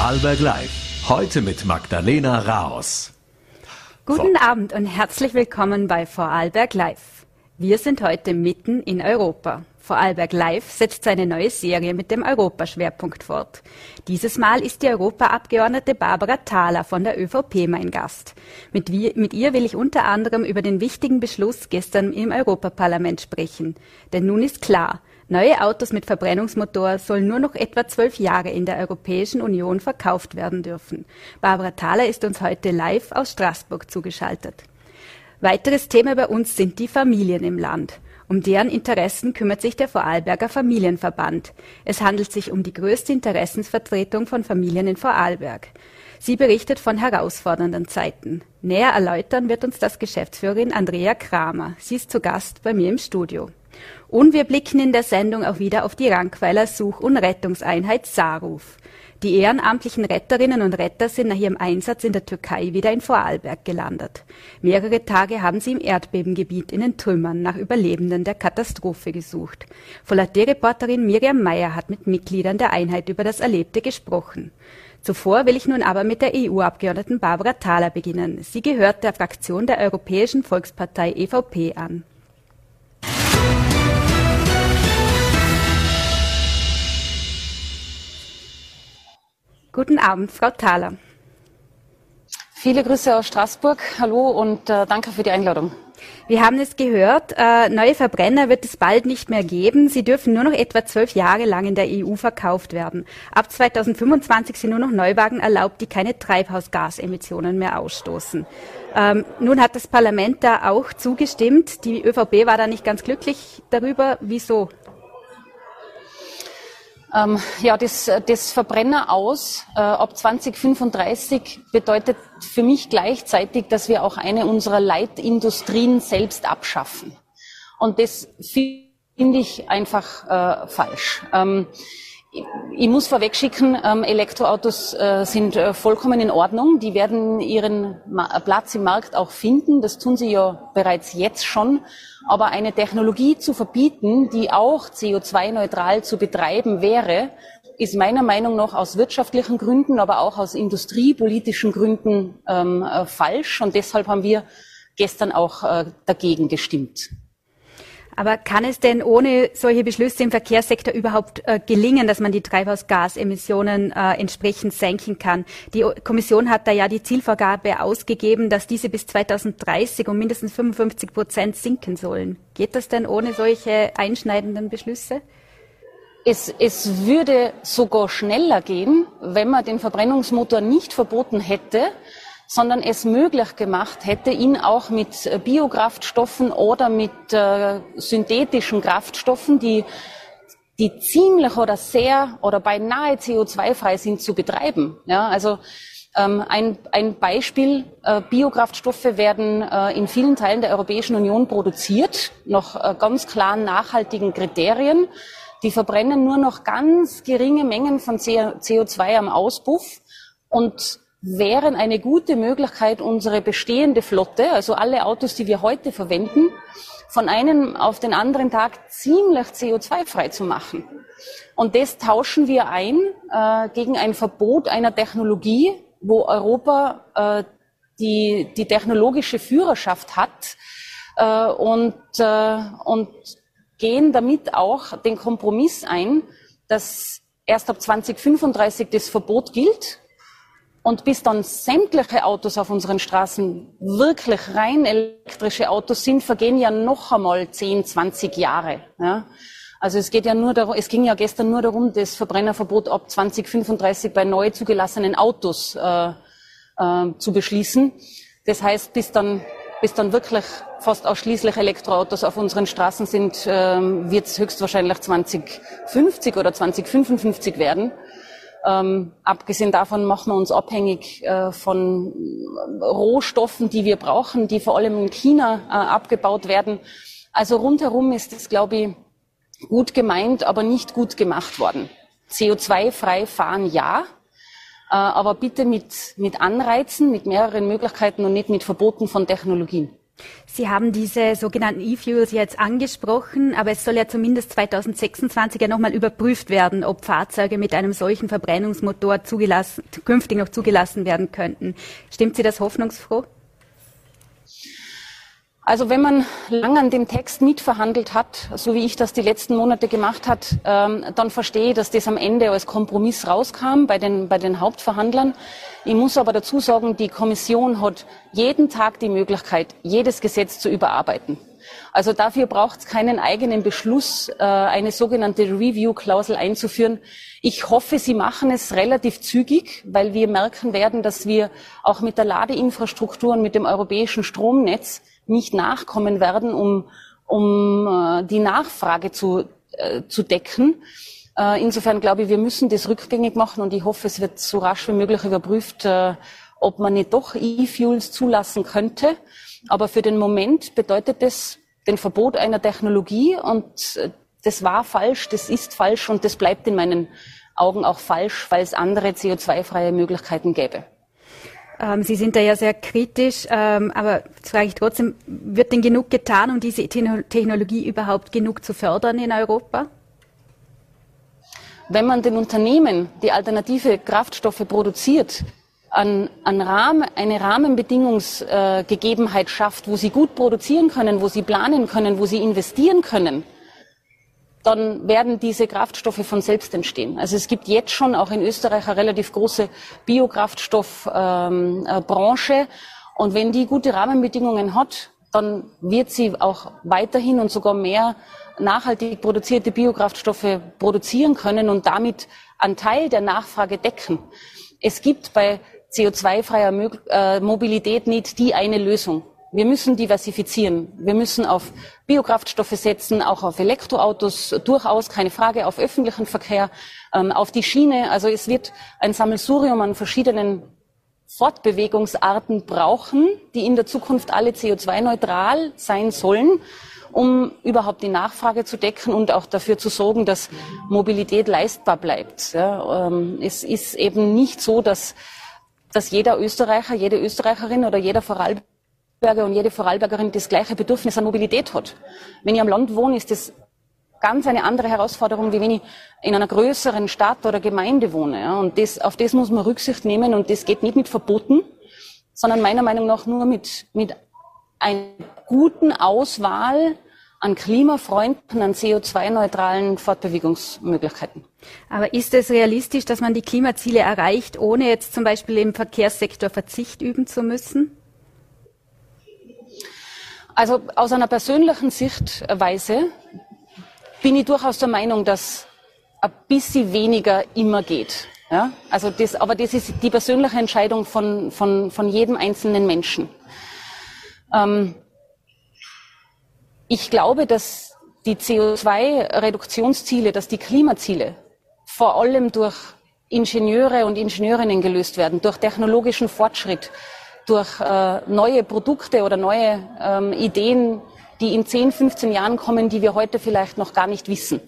Vorarlberg Live. Heute mit Magdalena Raos. Guten Abend und herzlich willkommen bei Vorarlberg Live. Wir sind heute mitten in Europa. Vorarlberg Live setzt seine neue Serie mit dem Europaschwerpunkt fort. Dieses Mal ist die Europaabgeordnete Barbara Thaler von der ÖVP mein Gast. Mit, mit, ihr will ich unter anderem über den wichtigen Beschluss gestern im Europaparlament sprechen. Denn nun ist klar, neue Autos mit Verbrennungsmotor sollen nur noch etwa zwölf Jahre in der Europäischen Union verkauft werden dürfen. Barbara Thaler ist uns heute live aus Straßburg zugeschaltet. Weiteres Thema bei uns sind die Familien im Land. Um deren Interessen kümmert sich der Vorarlberger Familienverband. Es handelt sich um die größte Interessensvertretung von Familien in Vorarlberg. Sie berichtet von herausfordernden Zeiten. Näher erläutern wird uns das Geschäftsführerin Andrea Kramer. Sie ist zu Gast bei mir im Studio. Und wir blicken in der Sendung auch wieder auf die Rankweiler Such- und Rettungseinheit Saruf. Die ehrenamtlichen Retterinnen und Retter sind nach ihrem Einsatz in der Türkei wieder in Vorarlberg gelandet. Mehrere Tage haben sie im Erdbebengebiet in den Trümmern nach Überlebenden der Katastrophe gesucht. Volaté-Reporterin Miriam Meyer hat mit Mitgliedern der Einheit über das Erlebte gesprochen. Zuvor will ich nun aber mit der EU-Abgeordneten Barbara Thaler beginnen. Sie gehört der Fraktion der Europäischen Volkspartei EVP an. Guten Abend, Frau Thaler. Viele Grüße aus Straßburg. Hallo und äh, danke für die Einladung. Wir haben es gehört, äh, neue Verbrenner wird es bald nicht mehr geben. Sie dürfen nur noch etwa zwölf Jahre lang in der EU verkauft werden. Ab 2025 sind nur noch Neuwagen erlaubt, die keine Treibhausgasemissionen mehr ausstoßen. Ähm, nun hat das Parlament da auch zugestimmt. Die ÖVP war da nicht ganz glücklich darüber. Wieso? Ähm, ja, das, das Verbrenner aus äh, ab 2035 bedeutet für mich gleichzeitig, dass wir auch eine unserer Leitindustrien selbst abschaffen. Und das finde ich einfach äh, falsch. Ähm, ich muss vorwegschicken, ähm, Elektroautos äh, sind äh, vollkommen in Ordnung. Die werden ihren Ma Platz im Markt auch finden. Das tun sie ja bereits jetzt schon. Aber eine Technologie zu verbieten, die auch CO2-neutral zu betreiben wäre, ist meiner Meinung nach aus wirtschaftlichen Gründen, aber auch aus industriepolitischen Gründen ähm, äh, falsch. Und deshalb haben wir gestern auch äh, dagegen gestimmt. Aber kann es denn ohne solche Beschlüsse im Verkehrssektor überhaupt äh, gelingen, dass man die Treibhausgasemissionen äh, entsprechend senken kann? Die Kommission hat da ja die Zielvorgabe ausgegeben, dass diese bis 2030 um mindestens 55 Prozent sinken sollen. Geht das denn ohne solche einschneidenden Beschlüsse? Es, es würde sogar schneller gehen, wenn man den Verbrennungsmotor nicht verboten hätte, sondern es möglich gemacht hätte, ihn auch mit äh, Biokraftstoffen oder mit äh, synthetischen Kraftstoffen, die, die ziemlich oder sehr oder beinahe CO2-frei sind, zu betreiben. Ja, also ähm, ein, ein Beispiel, äh, Biokraftstoffe werden äh, in vielen Teilen der Europäischen Union produziert, nach äh, ganz klaren nachhaltigen Kriterien. Die verbrennen nur noch ganz geringe Mengen von CO2 am Auspuff und wären eine gute Möglichkeit, unsere bestehende Flotte, also alle Autos, die wir heute verwenden, von einem auf den anderen Tag ziemlich CO2-frei zu machen. Und das tauschen wir ein äh, gegen ein Verbot einer Technologie, wo Europa äh, die, die technologische Führerschaft hat äh, und, äh, und gehen damit auch den Kompromiss ein, dass erst ab 2035 das Verbot gilt und bis dann sämtliche Autos auf unseren Straßen wirklich rein elektrische Autos sind, vergehen ja noch einmal 10, 20 Jahre. Ja. Also es geht ja nur darum, es ging ja gestern nur darum, das Verbrennerverbot ab 2035 bei neu zugelassenen Autos äh, äh, zu beschließen. Das heißt, bis dann, bis dann wirklich fast ausschließlich Elektroautos auf unseren Straßen sind, äh, wird es höchstwahrscheinlich 2050 oder 2055 werden. Ähm, abgesehen davon machen wir uns abhängig äh, von Rohstoffen, die wir brauchen, die vor allem in China äh, abgebaut werden. Also rundherum ist es, glaube ich, gut gemeint, aber nicht gut gemacht worden. CO2-frei fahren ja, äh, aber bitte mit, mit Anreizen, mit mehreren Möglichkeiten und nicht mit Verboten von Technologien. Sie haben diese sogenannten E-Fuels jetzt angesprochen, aber es soll ja zumindest 2026 ja nochmal überprüft werden, ob Fahrzeuge mit einem solchen Verbrennungsmotor zugelassen, künftig noch zugelassen werden könnten. Stimmt Sie das hoffnungsfroh? Also wenn man lang an dem Text mitverhandelt hat, so wie ich das die letzten Monate gemacht hat, ähm, dann verstehe ich, dass das am Ende als Kompromiss rauskam bei den, bei den Hauptverhandlern. Ich muss aber dazu sagen, die Kommission hat jeden Tag die Möglichkeit, jedes Gesetz zu überarbeiten. Also dafür braucht es keinen eigenen Beschluss, äh, eine sogenannte Review-Klausel einzuführen. Ich hoffe, Sie machen es relativ zügig, weil wir merken werden, dass wir auch mit der Ladeinfrastruktur und mit dem europäischen Stromnetz nicht nachkommen werden, um, um äh, die Nachfrage zu, äh, zu decken. Äh, insofern glaube ich, wir müssen das rückgängig machen und ich hoffe, es wird so rasch wie möglich überprüft, äh, ob man nicht doch E-Fuels zulassen könnte. Aber für den Moment bedeutet das den Verbot einer Technologie und äh, das war falsch, das ist falsch und das bleibt in meinen Augen auch falsch, weil es andere CO2-freie Möglichkeiten gäbe. Ähm, Sie sind da ja sehr kritisch, ähm, aber jetzt frage ich trotzdem, wird denn genug getan, um diese Technologie überhaupt genug zu fördern in Europa? Wenn man den Unternehmen, die alternative Kraftstoffe produziert, an, an Rahmen, eine Rahmenbedingungsgegebenheit äh, schafft, wo sie gut produzieren können, wo sie planen können, wo sie investieren können, dann werden diese Kraftstoffe von selbst entstehen. Also es gibt jetzt schon auch in Österreich eine relativ große Biokraftstoffbranche. Ähm, und wenn die gute Rahmenbedingungen hat, dann wird sie auch weiterhin und sogar mehr nachhaltig produzierte Biokraftstoffe produzieren können und damit einen Teil der Nachfrage decken. Es gibt bei CO2-freier äh, Mobilität nicht die eine Lösung. Wir müssen diversifizieren. Wir müssen auf Biokraftstoffe setzen, auch auf Elektroautos, durchaus keine Frage, auf öffentlichen Verkehr, ähm, auf die Schiene. Also es wird ein Sammelsurium an verschiedenen Fortbewegungsarten brauchen, die in der Zukunft alle CO2-neutral sein sollen, um überhaupt die Nachfrage zu decken und auch dafür zu sorgen, dass Mobilität leistbar bleibt. Ähm, es ist eben nicht so, dass, dass jeder Österreicher, jede Österreicherin oder jeder Vorarlberger Vorarlberger und jede Vorarlbergerin das gleiche Bedürfnis an Mobilität hat. Wenn ich am Land wohne, ist das ganz eine andere Herausforderung, wie wenn ich in einer größeren Stadt oder Gemeinde wohne. Und das, auf das muss man Rücksicht nehmen und das geht nicht mit Verboten, sondern meiner Meinung nach nur mit, mit einer guten Auswahl an Klimafreunden, an CO2-neutralen Fortbewegungsmöglichkeiten. Aber ist es realistisch, dass man die Klimaziele erreicht, ohne jetzt zum Beispiel im Verkehrssektor Verzicht üben zu müssen? Also aus einer persönlichen Sichtweise bin ich durchaus der Meinung, dass ein bisschen weniger immer geht. Ja? Also das, aber das ist die persönliche Entscheidung von, von, von jedem einzelnen Menschen. Ähm, ich glaube, dass die CO2-Reduktionsziele, dass die Klimaziele vor allem durch Ingenieure und Ingenieurinnen gelöst werden, durch technologischen Fortschritt, durch äh, neue Produkte oder neue ähm, Ideen, die in 10, 15 Jahren kommen, die wir heute vielleicht noch gar nicht wissen.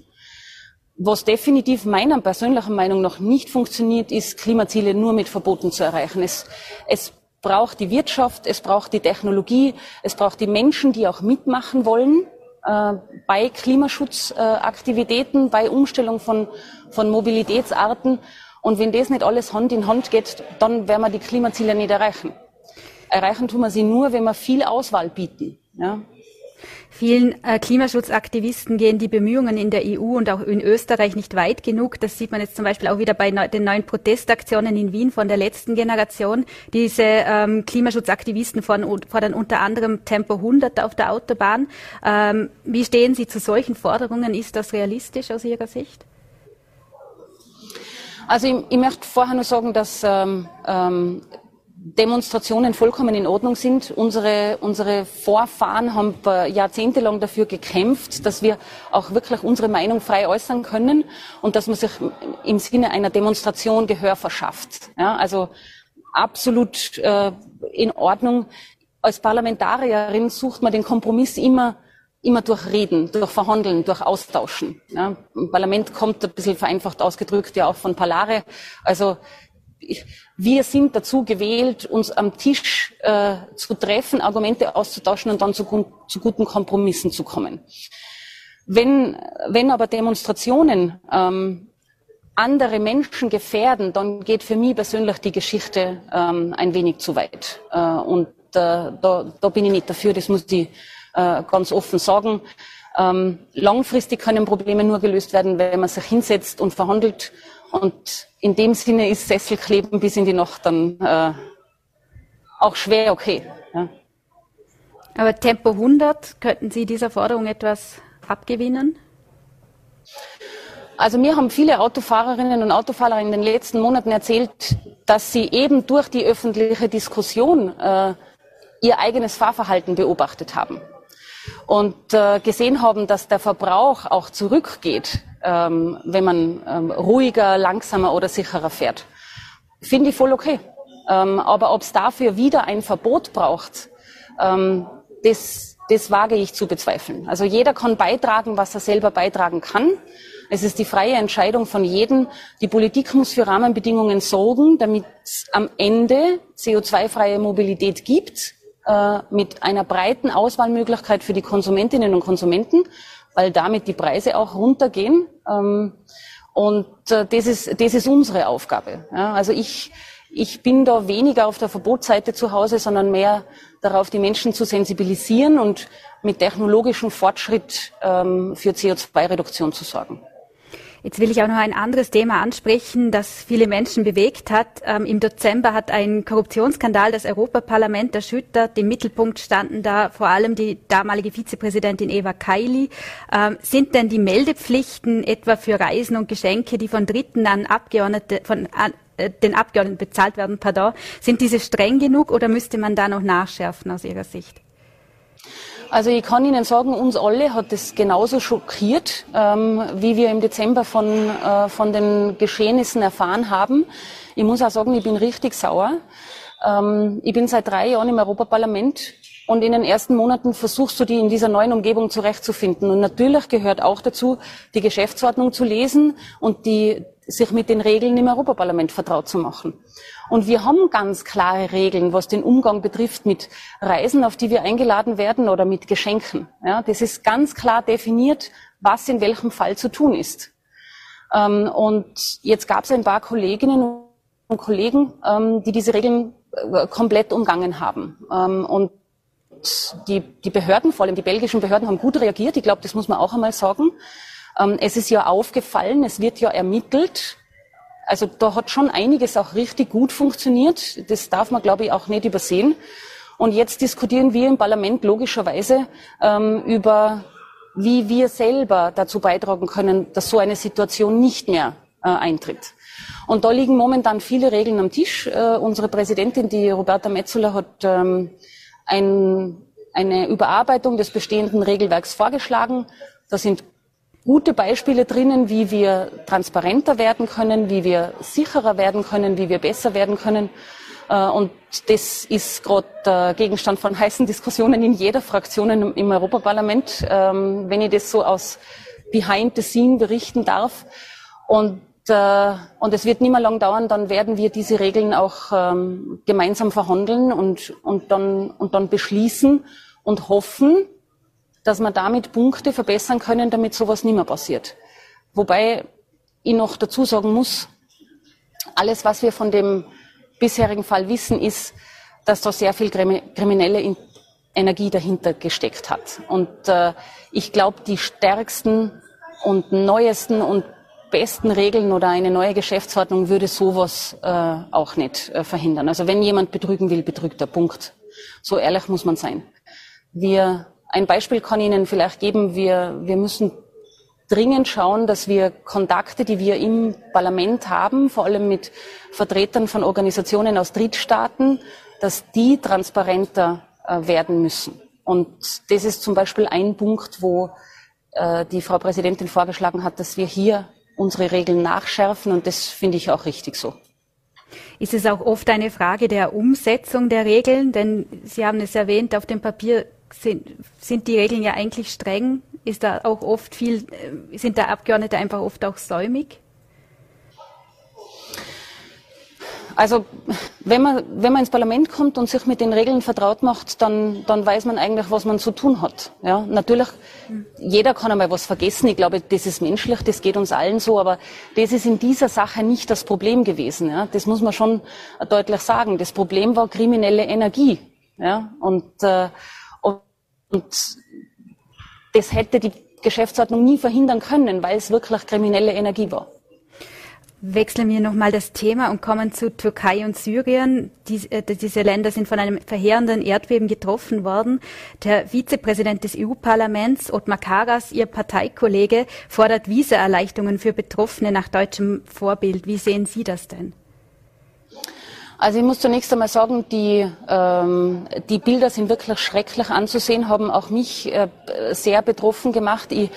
Was definitiv meiner persönlichen Meinung nach nicht funktioniert, ist, Klimaziele nur mit Verboten zu erreichen. Es, es braucht die Wirtschaft, es braucht die Technologie, es braucht die Menschen, die auch mitmachen wollen äh, bei Klimaschutzaktivitäten, äh, bei Umstellung von, von Mobilitätsarten. Und wenn das nicht alles Hand in Hand geht, dann werden wir die Klimaziele nicht erreichen erreichen tun wir sie nur, wenn wir viel Auswahl bieten. Ja. Vielen äh, Klimaschutzaktivisten gehen die Bemühungen in der EU und auch in Österreich nicht weit genug. Das sieht man jetzt zum Beispiel auch wieder bei ne den neuen Protestaktionen in Wien von der letzten Generation. Diese ähm, Klimaschutzaktivisten fordern, fordern, unter anderem Tempo 100 auf der Autobahn. Ähm, wie stehen Sie zu solchen Forderungen? Ist das realistisch aus Ihrer Sicht? Also ich, ich möchte vorher nur sagen, dass ähm, ähm Demonstrationen vollkommen in Ordnung sind. Unsere, unsere Vorfahren haben jahrzehntelang dafür gekämpft, dass wir auch wirklich unsere Meinung frei äußern können und dass man sich im Sinne einer Demonstration Gehör verschafft. Ja, also absolut äh, in Ordnung. Als Parlamentarierin sucht man den Kompromiss immer immer durch Reden, durch Verhandeln, durch Austauschen. Ja, Im Parlament kommt ein bisschen vereinfacht ausgedrückt ja auch von Palare. Also wir sind dazu gewählt, uns am Tisch äh, zu treffen, Argumente auszutauschen und dann zu, zu guten Kompromissen zu kommen. Wenn, wenn aber Demonstrationen ähm, andere Menschen gefährden, dann geht für mich persönlich die Geschichte ähm, ein wenig zu weit. Äh, und äh, da, da bin ich nicht dafür, das muss ich äh, ganz offen sagen. Ähm, langfristig können Probleme nur gelöst werden, wenn man sich hinsetzt und verhandelt. Und in dem Sinne ist Sesselkleben bis in die Nacht dann äh, auch schwer okay. Ja. Aber Tempo 100, könnten Sie dieser Forderung etwas abgewinnen? Also mir haben viele Autofahrerinnen und Autofahrer in den letzten Monaten erzählt, dass sie eben durch die öffentliche Diskussion äh, ihr eigenes Fahrverhalten beobachtet haben und äh, gesehen haben, dass der Verbrauch auch zurückgeht, ähm, wenn man ähm, ruhiger, langsamer oder sicherer fährt. Finde ich voll okay. Ähm, aber ob es dafür wieder ein Verbot braucht, ähm, das, das wage ich zu bezweifeln. Also jeder kann beitragen, was er selber beitragen kann. Es ist die freie Entscheidung von jedem. Die Politik muss für Rahmenbedingungen sorgen, damit es am Ende CO2-freie Mobilität gibt äh, mit einer breiten Auswahlmöglichkeit für die Konsumentinnen und Konsumenten, weil damit die Preise auch runtergehen. Ähm, und äh, das, ist, das ist unsere Aufgabe. Also ich, ich bin da weniger auf der Verbotsseite zu Hause, sondern mehr darauf, die Menschen zu sensibilisieren und mit technologischem Fortschritt ähm, für CO2-Reduktion zu sorgen. Jetzt will ich auch noch ein anderes Thema ansprechen, das viele Menschen bewegt hat. Ähm, Im Dezember hat ein Korruptionsskandal das Europaparlament erschüttert. Im Mittelpunkt standen da vor allem die damalige Vizepräsidentin Eva Kaili. Ähm, sind denn die Meldepflichten etwa für Reisen und Geschenke, die von Dritten an Abgeordnete, von äh, den Abgeordneten bezahlt werden, pardon, sind diese streng genug oder müsste man da noch nachschärfen aus Ihrer Sicht? Also ich kann Ihnen sagen, uns alle hat es genauso schockiert, ähm, wie wir im Dezember von, äh, von den Geschehnissen erfahren haben. Ich muss auch sagen, ich bin richtig sauer. Ähm, ich bin seit drei Jahren im Europaparlament und in den ersten Monaten versuchst du die in dieser neuen Umgebung zurechtzufinden. Und natürlich gehört auch dazu, die Geschäftsordnung zu lesen und die, sich mit den Regeln im Europaparlament vertraut zu machen. Und wir haben ganz klare Regeln, was den Umgang betrifft mit Reisen, auf die wir eingeladen werden oder mit Geschenken. Ja, das ist ganz klar definiert, was in welchem Fall zu tun ist. Ähm, und jetzt gab es ein paar Kolleginnen und Kollegen, ähm, die diese Regeln äh, komplett umgangen haben. Ähm, und die, die Behörden, vor allem die belgischen Behörden, haben gut reagiert. Ich glaube, das muss man auch einmal sagen. Ähm, es ist ja aufgefallen, es wird ja ermittelt also da hat schon einiges auch richtig gut funktioniert. Das darf man, glaube ich, auch nicht übersehen. Und jetzt diskutieren wir im Parlament logischerweise ähm, über, wie wir selber dazu beitragen können, dass so eine Situation nicht mehr äh, eintritt. Und da liegen momentan viele Regeln am Tisch. Äh, unsere Präsidentin, die Roberta Metzola, hat ähm, ein, eine Überarbeitung des bestehenden Regelwerks vorgeschlagen. Da sind gute Beispiele drinnen, wie wir transparenter werden können, wie wir sicherer werden können, wie wir besser werden können. Äh, und das ist gerade Gegenstand von heißen Diskussionen in jeder Fraktion im Europaparlament, ähm, wenn ich das so aus Behind the Scene berichten darf. Und, äh, und es wird nicht mehr lang dauern, dann werden wir diese Regeln auch ähm, gemeinsam verhandeln und, und, dann, und dann beschließen und hoffen, dass wir damit Punkte verbessern können, damit sowas nicht mehr passiert. Wobei ich noch dazu sagen muss, alles, was wir von dem bisherigen Fall wissen, ist, dass da sehr viel kriminelle Energie dahinter gesteckt hat. Und äh, ich glaube, die stärksten und neuesten und besten Regeln oder eine neue Geschäftsordnung würde sowas äh, auch nicht äh, verhindern. Also wenn jemand betrügen will, betrügt er. Punkt. So ehrlich muss man sein. Wir ein Beispiel kann ich Ihnen vielleicht geben. Wir, wir müssen dringend schauen, dass wir Kontakte, die wir im Parlament haben, vor allem mit Vertretern von Organisationen aus Drittstaaten, dass die transparenter äh, werden müssen. Und das ist zum Beispiel ein Punkt, wo äh, die Frau Präsidentin vorgeschlagen hat, dass wir hier unsere Regeln nachschärfen. Und das finde ich auch richtig so. Ist es auch oft eine Frage der Umsetzung der Regeln? Denn Sie haben es erwähnt, auf dem Papier sind, sind die Regeln ja eigentlich streng? Ist da auch oft viel, äh, sind da Abgeordnete einfach oft auch säumig? Also wenn man, wenn man ins Parlament kommt und sich mit den Regeln vertraut macht, dann, dann weiß man eigentlich, was man zu tun hat. Ja, natürlich, jeder kann einmal was vergessen. Ich glaube, das ist menschlich, das geht uns allen so, aber das ist in dieser Sache nicht das Problem gewesen. Ja, das muss man schon deutlich sagen. Das Problem war kriminelle Energie. Ja, und, äh, und, und das hätte die Geschäftsordnung nie verhindern können, weil es wirklich kriminelle Energie war. Wechseln wir nochmal das Thema und kommen zu Türkei und Syrien. Dies, äh, diese Länder sind von einem verheerenden Erdbeben getroffen worden. Der Vizepräsident des EU-Parlaments, Ottmar Karas, Ihr Parteikollege, fordert Visaerleichterungen für Betroffene nach deutschem Vorbild. Wie sehen Sie das denn? Also ich muss zunächst einmal sagen, die, ähm, die Bilder sind wirklich schrecklich anzusehen, haben auch mich äh, sehr betroffen gemacht. Ich,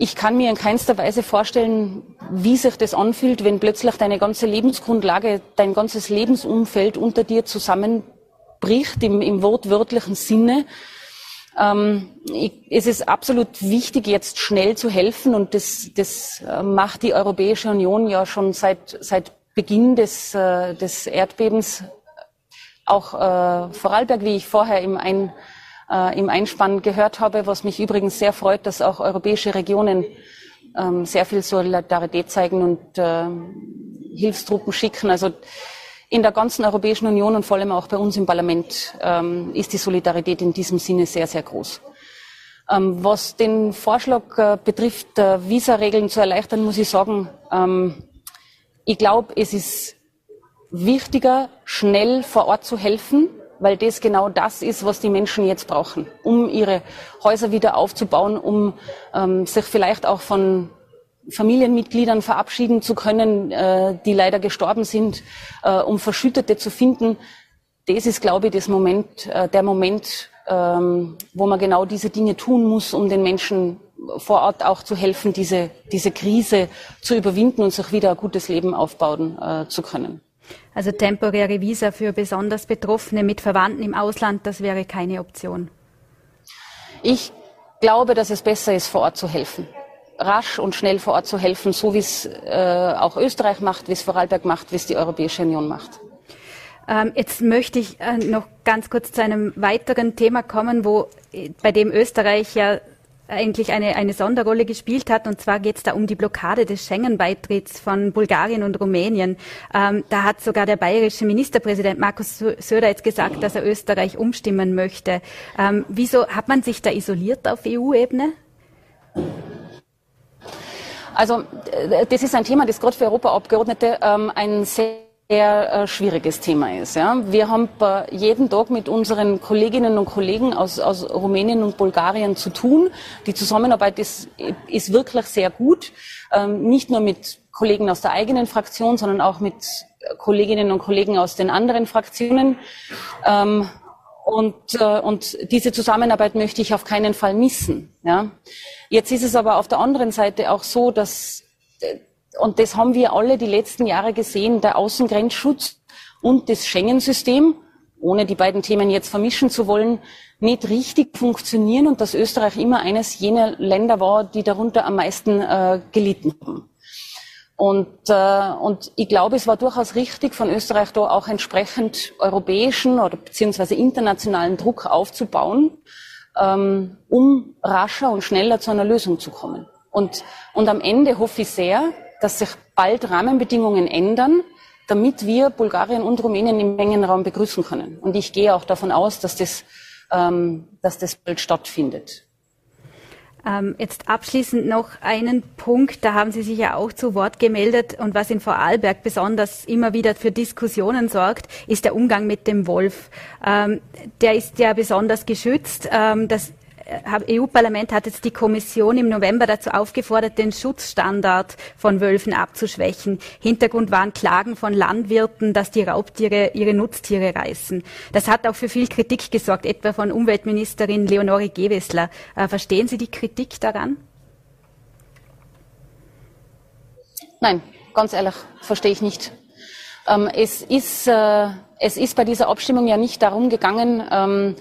ich kann mir in keinster Weise vorstellen, wie sich das anfühlt, wenn plötzlich deine ganze Lebensgrundlage, dein ganzes Lebensumfeld unter dir zusammenbricht, im, im wortwörtlichen Sinne. Ähm, ich, es ist absolut wichtig, jetzt schnell zu helfen und das, das äh, macht die Europäische Union ja schon seit, seit Beginn des, äh, des Erdbebens. Auch äh, Vorarlberg, wie ich vorher im Ein äh, im Einspann gehört habe, was mich übrigens sehr freut, dass auch europäische Regionen ähm, sehr viel Solidarität zeigen und äh, Hilfstruppen schicken. Also in der ganzen Europäischen Union und vor allem auch bei uns im Parlament ähm, ist die Solidarität in diesem Sinne sehr, sehr groß. Ähm, was den Vorschlag äh, betrifft, äh, Visaregeln zu erleichtern, muss ich sagen, ähm, ich glaube, es ist wichtiger, schnell vor Ort zu helfen, weil das genau das ist, was die Menschen jetzt brauchen, um ihre Häuser wieder aufzubauen, um ähm, sich vielleicht auch von Familienmitgliedern verabschieden zu können, äh, die leider gestorben sind, äh, um Verschüttete zu finden. Das ist, glaube ich, Moment, äh, der Moment, ähm, wo man genau diese Dinge tun muss, um den Menschen vor Ort auch zu helfen, diese, diese Krise zu überwinden und sich wieder ein gutes Leben aufbauen äh, zu können. Also temporäre Visa für besonders Betroffene mit Verwandten im Ausland, das wäre keine Option. Ich glaube, dass es besser ist, vor Ort zu helfen. Rasch und schnell vor Ort zu helfen, so wie es äh, auch Österreich macht, wie es Vorarlberg macht, wie es die Europäische Union macht. Ähm, jetzt möchte ich äh, noch ganz kurz zu einem weiteren Thema kommen, wo, äh, bei dem Österreich ja eigentlich eine, eine Sonderrolle gespielt hat. Und zwar geht es da um die Blockade des Schengen-Beitritts von Bulgarien und Rumänien. Ähm, da hat sogar der bayerische Ministerpräsident Markus Söder jetzt gesagt, dass er Österreich umstimmen möchte. Ähm, wieso hat man sich da isoliert auf EU-Ebene? Also äh, das ist ein Thema, das gerade für Europaabgeordnete ähm, ein sehr sehr äh, schwieriges Thema ist. Ja. Wir haben jeden Tag mit unseren Kolleginnen und Kollegen aus, aus Rumänien und Bulgarien zu tun. Die Zusammenarbeit ist, ist wirklich sehr gut, ähm, nicht nur mit Kollegen aus der eigenen Fraktion, sondern auch mit Kolleginnen und Kollegen aus den anderen Fraktionen. Ähm, und, äh, und diese Zusammenarbeit möchte ich auf keinen Fall missen. Ja. Jetzt ist es aber auf der anderen Seite auch so, dass äh, und das haben wir alle die letzten Jahre gesehen, der Außengrenzschutz und das Schengen-System, ohne die beiden Themen jetzt vermischen zu wollen, nicht richtig funktionieren und dass Österreich immer eines jener Länder war, die darunter am meisten äh, gelitten haben. Und, äh, und ich glaube, es war durchaus richtig, von Österreich da auch entsprechend europäischen oder beziehungsweise internationalen Druck aufzubauen, ähm, um rascher und schneller zu einer Lösung zu kommen. Und, und am Ende hoffe ich sehr, dass sich bald Rahmenbedingungen ändern, damit wir Bulgarien und Rumänien im Mengenraum begrüßen können. Und ich gehe auch davon aus, dass das, ähm, dass das bald stattfindet. Ähm, jetzt abschließend noch einen Punkt, da haben Sie sich ja auch zu Wort gemeldet und was in Vorarlberg besonders immer wieder für Diskussionen sorgt, ist der Umgang mit dem Wolf. Ähm, der ist ja besonders geschützt. Ähm, das EU-Parlament hat jetzt die Kommission im November dazu aufgefordert, den Schutzstandard von Wölfen abzuschwächen. Hintergrund waren Klagen von Landwirten, dass die Raubtiere ihre Nutztiere reißen. Das hat auch für viel Kritik gesorgt, etwa von Umweltministerin Leonore Gewessler. Äh, verstehen Sie die Kritik daran? Nein, ganz ehrlich, verstehe ich nicht. Ähm, es, ist, äh, es ist bei dieser Abstimmung ja nicht darum gegangen, ähm,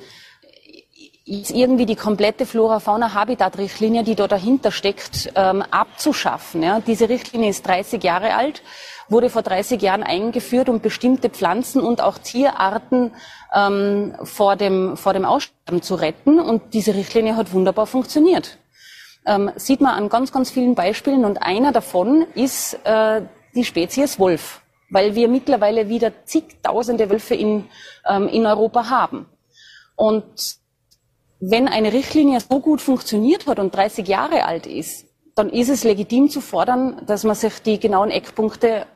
ist irgendwie die komplette Flora-Fauna-Habitat-Richtlinie, die da dahinter steckt, ähm, abzuschaffen. Ja. Diese Richtlinie ist 30 Jahre alt, wurde vor 30 Jahren eingeführt, um bestimmte Pflanzen und auch Tierarten ähm, vor, dem, vor dem Aussterben zu retten. Und diese Richtlinie hat wunderbar funktioniert. Ähm, sieht man an ganz, ganz vielen Beispielen. Und einer davon ist äh, die Spezies Wolf, weil wir mittlerweile wieder zigtausende Wölfe in, ähm, in Europa haben. Und wenn eine Richtlinie so gut funktioniert hat und 30 Jahre alt ist, dann ist es legitim zu fordern, dass man sich die genauen Eckpunkte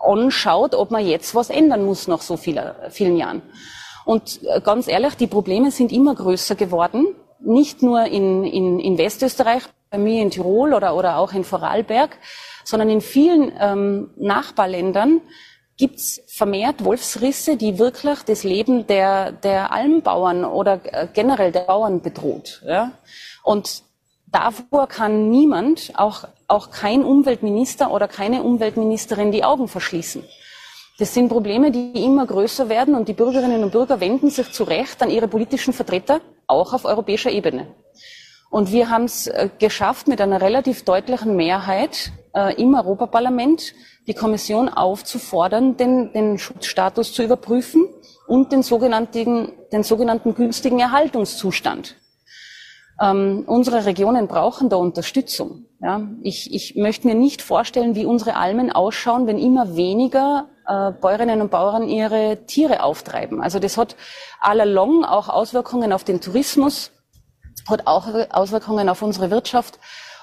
anschaut, ob man jetzt was ändern muss nach so vieler, vielen Jahren. Und äh, ganz ehrlich, die Probleme sind immer größer geworden. Nicht nur in, in, in Westösterreich, bei mir in Tirol oder, oder auch in Vorarlberg, sondern in vielen ähm, Nachbarländern gibt es vermehrt Wolfsrisse, die wirklich das Leben der, der Almbauern oder äh, generell der Bauern bedroht. Ja? Und davor kann niemand, auch, auch kein Umweltminister oder keine Umweltministerin, die Augen verschließen. Das sind Probleme, die immer größer werden und die Bürgerinnen und Bürger wenden sich zu Recht an ihre politischen Vertreter, auch auf europäischer Ebene. Und wir haben es äh, geschafft, mit einer relativ deutlichen Mehrheit äh, im Europaparlament die Kommission aufzufordern, den, den Schutzstatus zu überprüfen und den sogenannten, den sogenannten günstigen Erhaltungszustand. Ähm, unsere Regionen brauchen da Unterstützung. Ja? Ich, ich möchte mir nicht vorstellen, wie unsere Almen ausschauen, wenn immer weniger äh, Bäuerinnen und Bauern ihre Tiere auftreiben. Also das hat allalong auch Auswirkungen auf den Tourismus, hat auch Auswirkungen auf unsere Wirtschaft.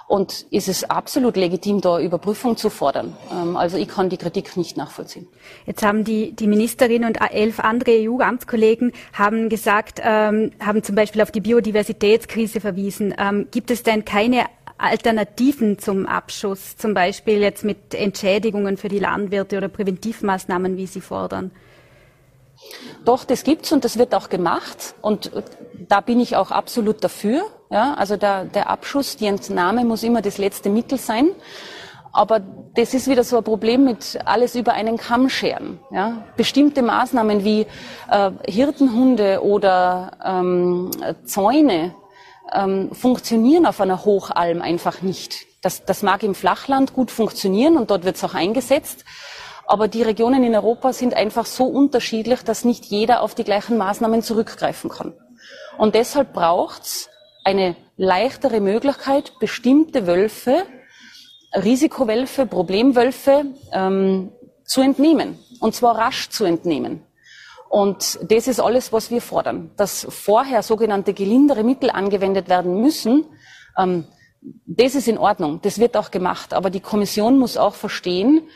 Und ist es absolut legitim, da Überprüfung zu fordern. Ähm, also ich kann die Kritik nicht nachvollziehen. Jetzt haben die, die Ministerin und elf andere EU-Amtskollegen haben gesagt, ähm, haben zum Beispiel auf die Biodiversitätskrise verwiesen. Ähm, gibt es denn keine Alternativen zum Abschuss, zum Beispiel jetzt mit Entschädigungen für die Landwirte oder Präventivmaßnahmen, wie Sie fordern? Doch, das gibt's und das wird auch gemacht und da bin ich auch absolut dafür. Ja, also der, der Abschuss, die Entnahme muss immer das letzte Mittel sein. Aber das ist wieder so ein Problem mit alles über einen Kamm scheren. Ja? Bestimmte Maßnahmen wie äh, Hirtenhunde oder ähm, Zäune ähm, funktionieren auf einer Hochalm einfach nicht. Das, das mag im Flachland gut funktionieren und dort wird es auch eingesetzt. Aber die Regionen in Europa sind einfach so unterschiedlich, dass nicht jeder auf die gleichen Maßnahmen zurückgreifen kann. Und deshalb braucht's eine leichtere Möglichkeit, bestimmte Wölfe, Risikowölfe, Problemwölfe ähm, zu entnehmen. Und zwar rasch zu entnehmen. Und das ist alles, was wir fordern. Dass vorher sogenannte gelindere Mittel angewendet werden müssen, ähm, das ist in Ordnung. Das wird auch gemacht. Aber die Kommission muss auch verstehen,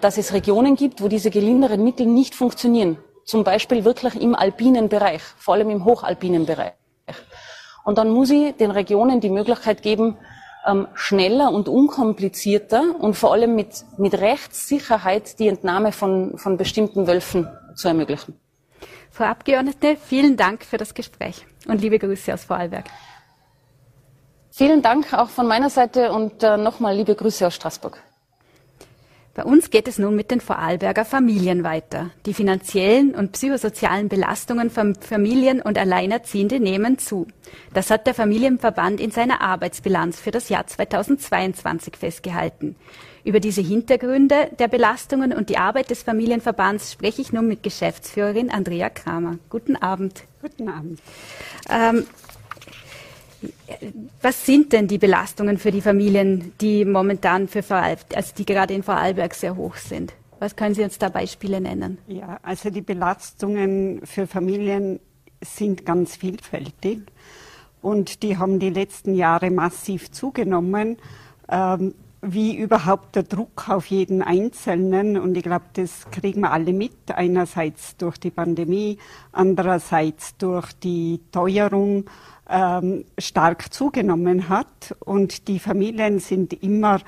dass es Regionen gibt, wo diese gelinderen Mittel nicht funktionieren. Zum Beispiel wirklich im alpinen Bereich, vor allem im hochalpinen Bereich. Und dann muss ich den Regionen die Möglichkeit geben, ähm, schneller und unkomplizierter und vor allem mit, mit Rechtssicherheit die Entnahme von, von bestimmten Wölfen zu ermöglichen. Frau Abgeordnete, vielen Dank für das Gespräch und liebe Grüße aus Vorarlberg. Vielen Dank auch von meiner Seite und äh, nochmal liebe Grüße aus Straßburg. Bei uns geht es nun mit den Vorarlberger Familien weiter. Die finanziellen und psychosozialen Belastungen von Familien und Alleinerziehende nehmen zu. Das hat der Familienverband in seiner Arbeitsbilanz für das Jahr 2022 festgehalten. Über diese Hintergründe der Belastungen und die Arbeit des Familienverbands spreche ich nun mit Geschäftsführerin Andrea Kramer. Guten Abend. Guten Abend. Ähm, was sind denn die Belastungen für die Familien, die momentan für also die gerade in Vorarlberg sehr hoch sind? Was können Sie uns da Beispiele nennen? Ja, also die Belastungen für Familien sind ganz vielfältig und die haben die letzten Jahre massiv zugenommen. Ähm, wie überhaupt der Druck auf jeden Einzelnen. Und ich glaube, das kriegen wir alle mit. Einerseits durch die Pandemie, andererseits durch die Teuerung ähm, stark zugenommen hat. Und die Familien sind immer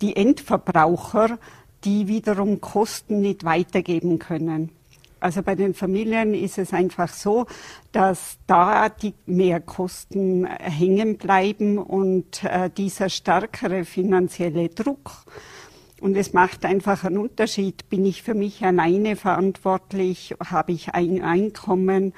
die Endverbraucher, die wiederum Kosten nicht weitergeben können. Also bei den Familien ist es einfach so, dass da die Mehrkosten hängen bleiben und äh, dieser stärkere finanzielle Druck. Und es macht einfach einen Unterschied. Bin ich für mich alleine verantwortlich? Habe ich ein Einkommen?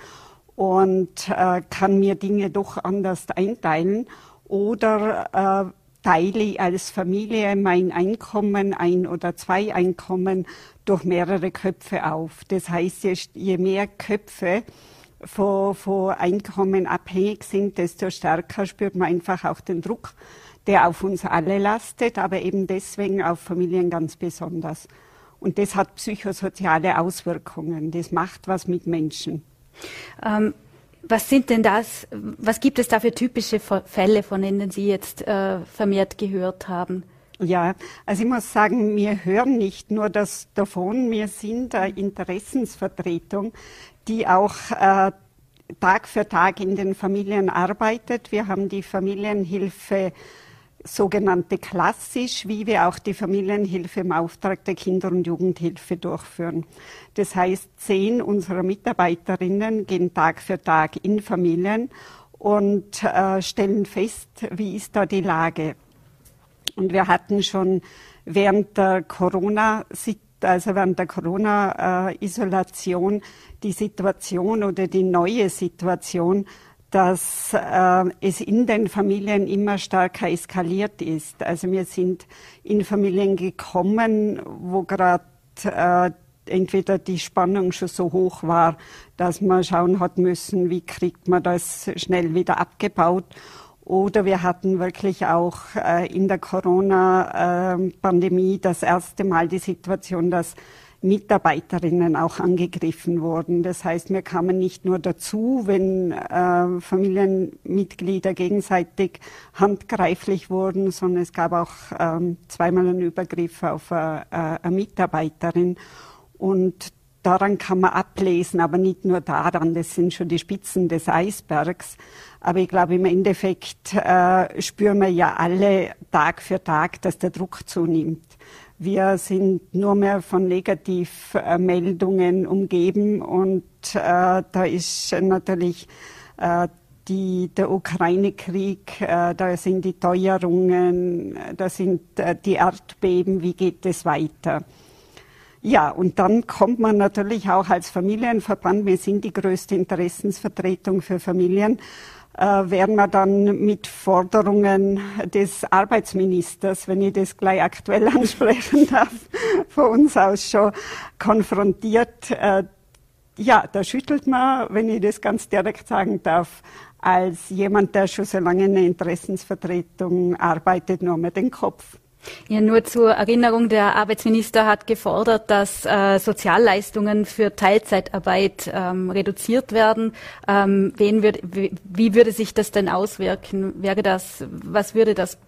und äh, kann mir Dinge doch anders einteilen oder äh, teile als Familie mein Einkommen, ein oder zwei Einkommen durch mehrere Köpfe auf. Das heißt, je mehr Köpfe von, von Einkommen abhängig sind, desto stärker spürt man einfach auch den Druck, der auf uns alle lastet, aber eben deswegen auf Familien ganz besonders. Und das hat psychosoziale Auswirkungen. Das macht was mit Menschen. Ähm, was sind denn das, was gibt es da für typische Fälle, von denen Sie jetzt äh, vermehrt gehört haben? Ja, also ich muss sagen, wir hören nicht nur das davon, wir sind eine Interessensvertretung, die auch äh, Tag für Tag in den Familien arbeitet. Wir haben die Familienhilfe sogenannte klassisch, wie wir auch die Familienhilfe im Auftrag der Kinder- und Jugendhilfe durchführen. Das heißt, zehn unserer Mitarbeiterinnen gehen Tag für Tag in Familien und äh, stellen fest, wie ist da die Lage. Und wir hatten schon während der Corona also während der Corona-Isolation die Situation oder die neue Situation, dass äh, es in den Familien immer stärker eskaliert ist. Also wir sind in Familien gekommen, wo gerade äh, entweder die Spannung schon so hoch war, dass man schauen hat müssen, wie kriegt man das schnell wieder abgebaut. Oder wir hatten wirklich auch äh, in der Corona-Pandemie das erste Mal die Situation, dass Mitarbeiterinnen auch angegriffen wurden. Das heißt, wir kamen nicht nur dazu, wenn äh, Familienmitglieder gegenseitig handgreiflich wurden, sondern es gab auch ähm, zweimal einen Übergriff auf äh, äh eine Mitarbeiterin. Und daran kann man ablesen, aber nicht nur daran, das sind schon die Spitzen des Eisbergs. Aber ich glaube, im Endeffekt äh, spüren wir ja alle Tag für Tag, dass der Druck zunimmt. Wir sind nur mehr von Negativmeldungen umgeben und äh, da ist natürlich äh, die, der Ukraine-Krieg, äh, da sind die Teuerungen, da sind äh, die Erdbeben, wie geht es weiter? Ja, und dann kommt man natürlich auch als Familienverband, wir sind die größte Interessensvertretung für Familien, werden wir dann mit Forderungen des Arbeitsministers, wenn ich das gleich aktuell ansprechen darf, von uns aus schon konfrontiert. Äh, ja, da schüttelt man, wenn ich das ganz direkt sagen darf, als jemand, der schon so lange in der Interessensvertretung arbeitet, nur mit den Kopf. Ja, nur zur Erinnerung, der Arbeitsminister hat gefordert, dass äh, Sozialleistungen für Teilzeitarbeit ähm, reduziert werden. Ähm, wen würd, wie würde sich das denn auswirken? Wäre das, was würde das,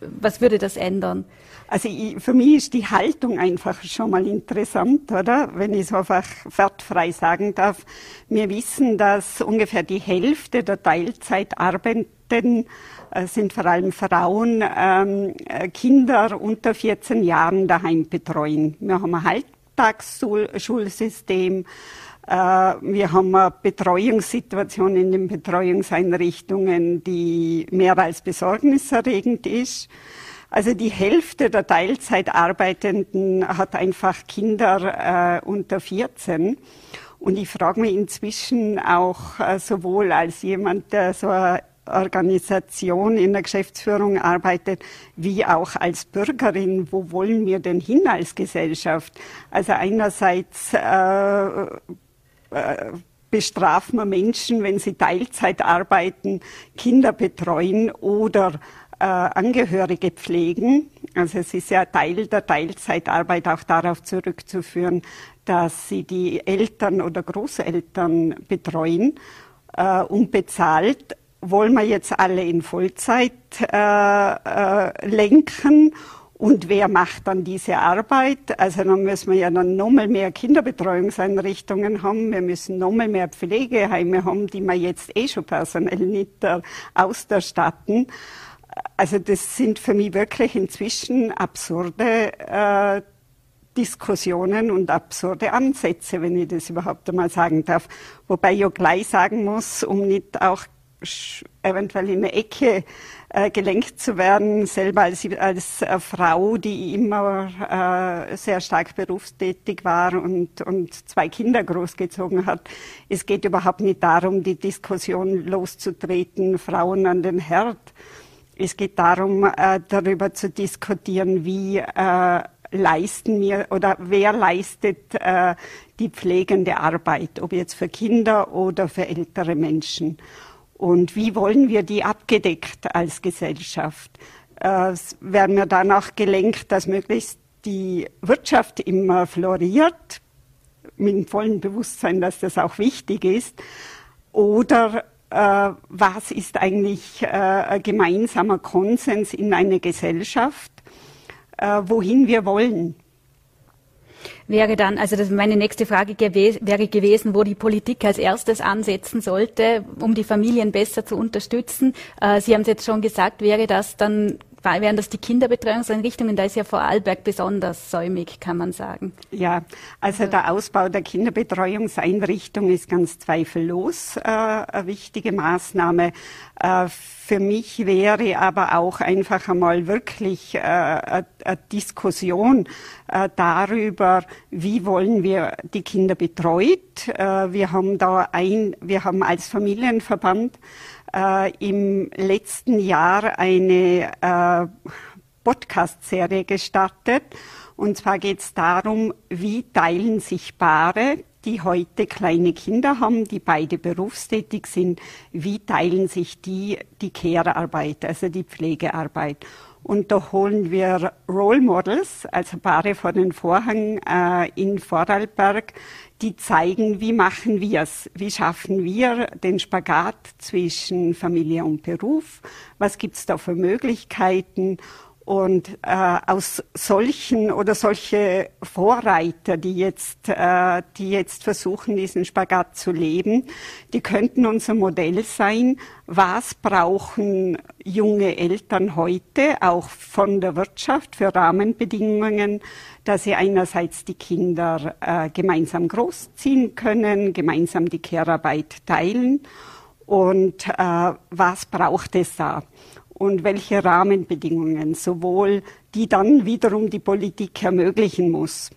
was würde das ändern? Also ich, für mich ist die Haltung einfach schon mal interessant, oder? Wenn ich es einfach wertfrei sagen darf. Wir wissen, dass ungefähr die Hälfte der Teilzeitarbeitenden äh, sind vor allem Frauen, ähm, äh, Kinder unter 14 Jahren daheim betreuen. Wir haben ein Halbtagsschulsystem. Äh, wir haben eine Betreuungssituation in den Betreuungseinrichtungen, die mehr als besorgniserregend ist. Also die Hälfte der Teilzeitarbeitenden hat einfach Kinder äh, unter 14. Und ich frage mich inzwischen auch äh, sowohl als jemand, der so eine Organisation in der Geschäftsführung arbeitet, wie auch als Bürgerin, wo wollen wir denn hin als Gesellschaft? Also einerseits äh, äh, bestrafen wir Menschen, wenn sie Teilzeit arbeiten, Kinder betreuen oder äh, Angehörige pflegen. Also es ist ja Teil der Teilzeitarbeit auch darauf zurückzuführen, dass sie die Eltern oder Großeltern betreuen äh, unbezahlt wollen wir jetzt alle in Vollzeit äh, äh, lenken und wer macht dann diese Arbeit? Also dann müssen wir ja dann nochmal mehr Kinderbetreuungseinrichtungen haben. Wir müssen nochmal mehr Pflegeheime haben, die wir jetzt eh schon personell nicht äh, ausstatten. Also das sind für mich wirklich inzwischen absurde äh, Diskussionen und absurde Ansätze, wenn ich das überhaupt einmal sagen darf. Wobei ich ja gleich sagen muss, um nicht auch eventuell in eine Ecke äh, gelenkt zu werden, selber als, als äh, Frau, die immer äh, sehr stark berufstätig war und, und zwei Kinder großgezogen hat. Es geht überhaupt nicht darum, die Diskussion loszutreten, Frauen an den Herd. Es geht darum, äh, darüber zu diskutieren, wie äh, leisten wir oder wer leistet äh, die pflegende Arbeit, ob jetzt für Kinder oder für ältere Menschen. Und wie wollen wir die abgedeckt als Gesellschaft? Äh, werden wir danach gelenkt, dass möglichst die Wirtschaft immer floriert, mit dem vollen Bewusstsein, dass das auch wichtig ist? Oder äh, was ist eigentlich äh, ein gemeinsamer Konsens in einer Gesellschaft, äh, wohin wir wollen? Wäre dann, also das meine nächste Frage gew wäre gewesen, wo die Politik als erstes ansetzen sollte, um die Familien besser zu unterstützen. Äh, Sie haben es jetzt schon gesagt, wäre das dann wären das die Kinderbetreuungseinrichtungen, da ist ja Vorarlberg besonders säumig, kann man sagen. Ja, also der Ausbau der Kinderbetreuungseinrichtung ist ganz zweifellos äh, eine wichtige Maßnahme. Äh, für mich wäre aber auch einfach einmal wirklich äh, eine Diskussion äh, darüber, wie wollen wir die Kinder betreut. Äh, wir haben da ein, wir haben als Familienverband äh, im letzten Jahr eine äh, Podcast-Serie gestartet. Und zwar geht es darum, wie teilen sich Paare, die heute kleine Kinder haben, die beide berufstätig sind, wie teilen sich die die Care-Arbeit, also die Pflegearbeit. Und da holen wir Role Models, also Paare vor den Vorhang äh, in Vorarlberg, die zeigen, wie machen wir es, wie schaffen wir den Spagat zwischen Familie und Beruf, was gibt es da für Möglichkeiten und äh, aus solchen oder solche Vorreiter, die jetzt, äh, die jetzt versuchen, diesen Spagat zu leben, die könnten unser Modell sein. Was brauchen junge Eltern heute, auch von der Wirtschaft, für Rahmenbedingungen, dass sie einerseits die Kinder äh, gemeinsam großziehen können, gemeinsam die Care-Arbeit teilen und äh, was braucht es da? Und welche Rahmenbedingungen, sowohl die dann wiederum die Politik ermöglichen muss.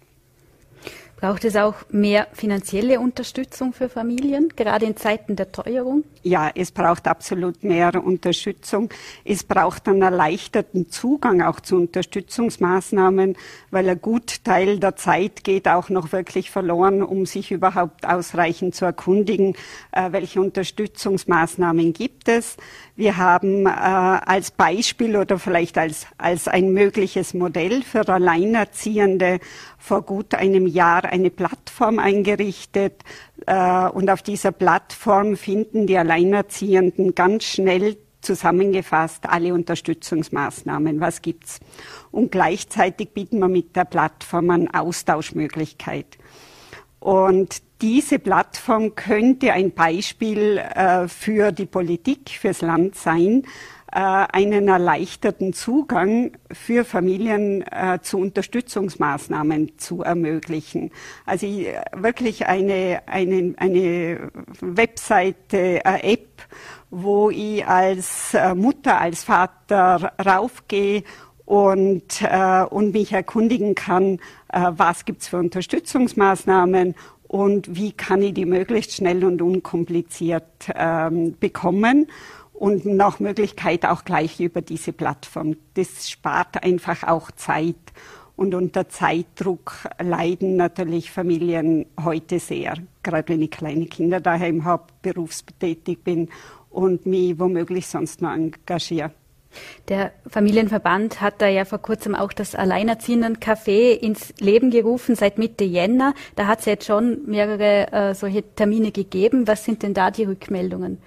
Braucht es auch mehr finanzielle Unterstützung für Familien, gerade in Zeiten der Teuerung? Ja, es braucht absolut mehr Unterstützung. Es braucht einen erleichterten Zugang auch zu Unterstützungsmaßnahmen, weil ein gut Teil der Zeit geht auch noch wirklich verloren, um sich überhaupt ausreichend zu erkundigen, äh, welche Unterstützungsmaßnahmen gibt es. Wir haben äh, als Beispiel oder vielleicht als, als ein mögliches Modell für Alleinerziehende vor gut einem Jahr eine Plattform eingerichtet äh, und auf dieser Plattform finden die Alleinerziehenden ganz schnell zusammengefasst alle Unterstützungsmaßnahmen. Was gibt's? Und gleichzeitig bieten wir mit der Plattform eine Austauschmöglichkeit. Und diese Plattform könnte ein Beispiel äh, für die Politik, fürs Land sein, einen erleichterten Zugang für Familien äh, zu Unterstützungsmaßnahmen zu ermöglichen. Also wirklich eine, eine, eine Webseite, eine App, wo ich als äh, Mutter, als Vater raufgehe und, äh, und mich erkundigen kann, äh, was gibt's für Unterstützungsmaßnahmen und wie kann ich die möglichst schnell und unkompliziert ähm, bekommen und nach Möglichkeit auch gleich über diese Plattform. Das spart einfach auch Zeit. Und unter Zeitdruck leiden natürlich Familien heute sehr, gerade wenn ich kleine Kinder daheim habe, berufstätig bin und mich womöglich sonst noch engagiere. Der Familienverband hat da ja vor kurzem auch das Alleinerziehenden-Café ins Leben gerufen seit Mitte Jänner. Da hat es jetzt schon mehrere äh, solche Termine gegeben. Was sind denn da die Rückmeldungen?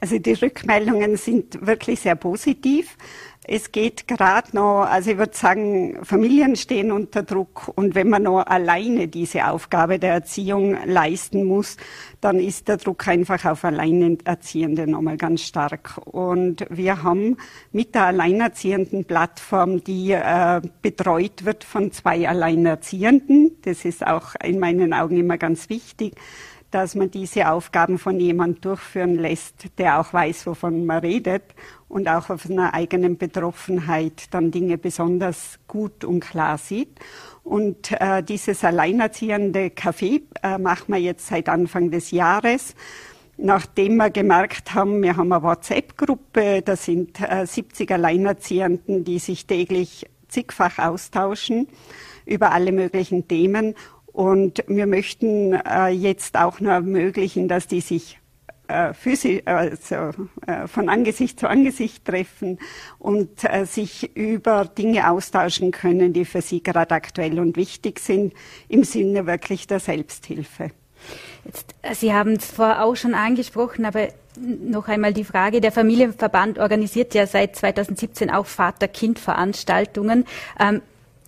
Also die Rückmeldungen sind wirklich sehr positiv. Es geht gerade noch, also ich würde sagen, Familien stehen unter Druck und wenn man noch alleine diese Aufgabe der Erziehung leisten muss, dann ist der Druck einfach auf Alleinerziehende nochmal ganz stark. Und wir haben mit der alleinerziehenden Plattform, die äh, betreut wird von zwei Alleinerziehenden, das ist auch in meinen Augen immer ganz wichtig, dass man diese Aufgaben von jemand durchführen lässt, der auch weiß, wovon man redet und auch auf einer eigenen Betroffenheit dann Dinge besonders gut und klar sieht. Und äh, dieses alleinerziehende Café äh, machen wir jetzt seit Anfang des Jahres. Nachdem wir gemerkt haben, wir haben eine WhatsApp-Gruppe, da sind äh, 70 Alleinerziehenden, die sich täglich zigfach austauschen über alle möglichen Themen. Und wir möchten äh, jetzt auch nur ermöglichen, dass die sich äh, physisch, also, äh, von Angesicht zu Angesicht treffen und äh, sich über Dinge austauschen können, die für sie gerade aktuell und wichtig sind, im Sinne wirklich der Selbsthilfe. Jetzt, äh, sie haben es vorher auch schon angesprochen, aber noch einmal die Frage, der Familienverband organisiert ja seit 2017 auch Vater-Kind-Veranstaltungen. Ähm,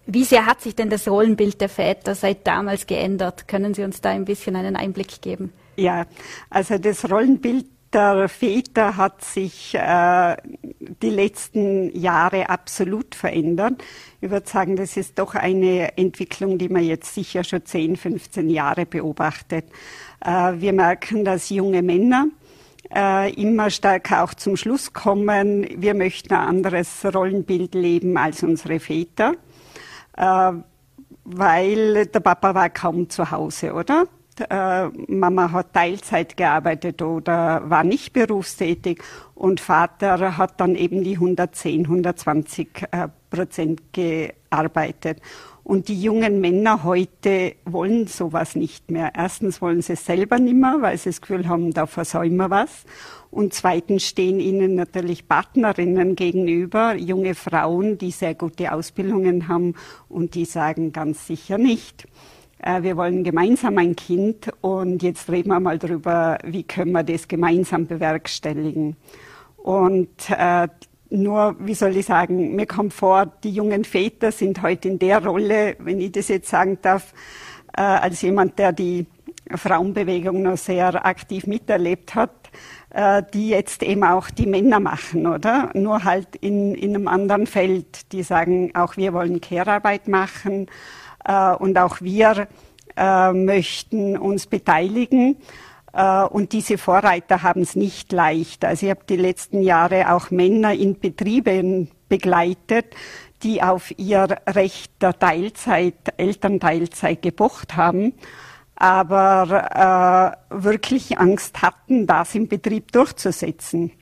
wie sehr hat sich denn das Rollenbild der Väter seit damals geändert? Können Sie uns da ein bisschen einen Einblick geben? Ja, also das Rollenbild der Väter hat sich äh, die letzten Jahre absolut verändert. Ich würde sagen, das ist doch eine Entwicklung, die man jetzt sicher schon 10, 15 Jahre beobachtet. Äh, wir merken, dass junge Männer äh, immer stärker auch zum Schluss kommen, wir möchten ein anderes Rollenbild leben als unsere Väter, weil der Papa war kaum zu Hause, oder? Äh, Mama hat Teilzeit gearbeitet oder war nicht berufstätig und Vater hat dann eben die 110, 120 äh, Prozent gearbeitet. Und die jungen Männer heute wollen sowas nicht mehr. Erstens wollen sie es selber nicht mehr, weil sie das Gefühl haben, da versäumen wir was. Und zweitens stehen ihnen natürlich Partnerinnen gegenüber, junge Frauen, die sehr gute Ausbildungen haben und die sagen ganz sicher nicht. Äh, wir wollen gemeinsam ein Kind und jetzt reden wir mal darüber, wie können wir das gemeinsam bewerkstelligen. Und äh, nur, wie soll ich sagen, mir kommt vor, die jungen Väter sind heute in der Rolle, wenn ich das jetzt sagen darf, äh, als jemand, der die Frauenbewegung noch sehr aktiv miterlebt hat, äh, die jetzt eben auch die Männer machen, oder? Nur halt in, in einem anderen Feld. Die sagen, auch wir wollen Care-Arbeit machen äh, und auch wir äh, möchten uns beteiligen. Äh, und diese Vorreiter haben es nicht leicht. Also ich habe die letzten Jahre auch Männer in Betrieben begleitet, die auf ihr Recht der Teilzeit, Elternteilzeit gepocht haben, aber äh, wirklich Angst hatten, das im Betrieb durchzusetzen.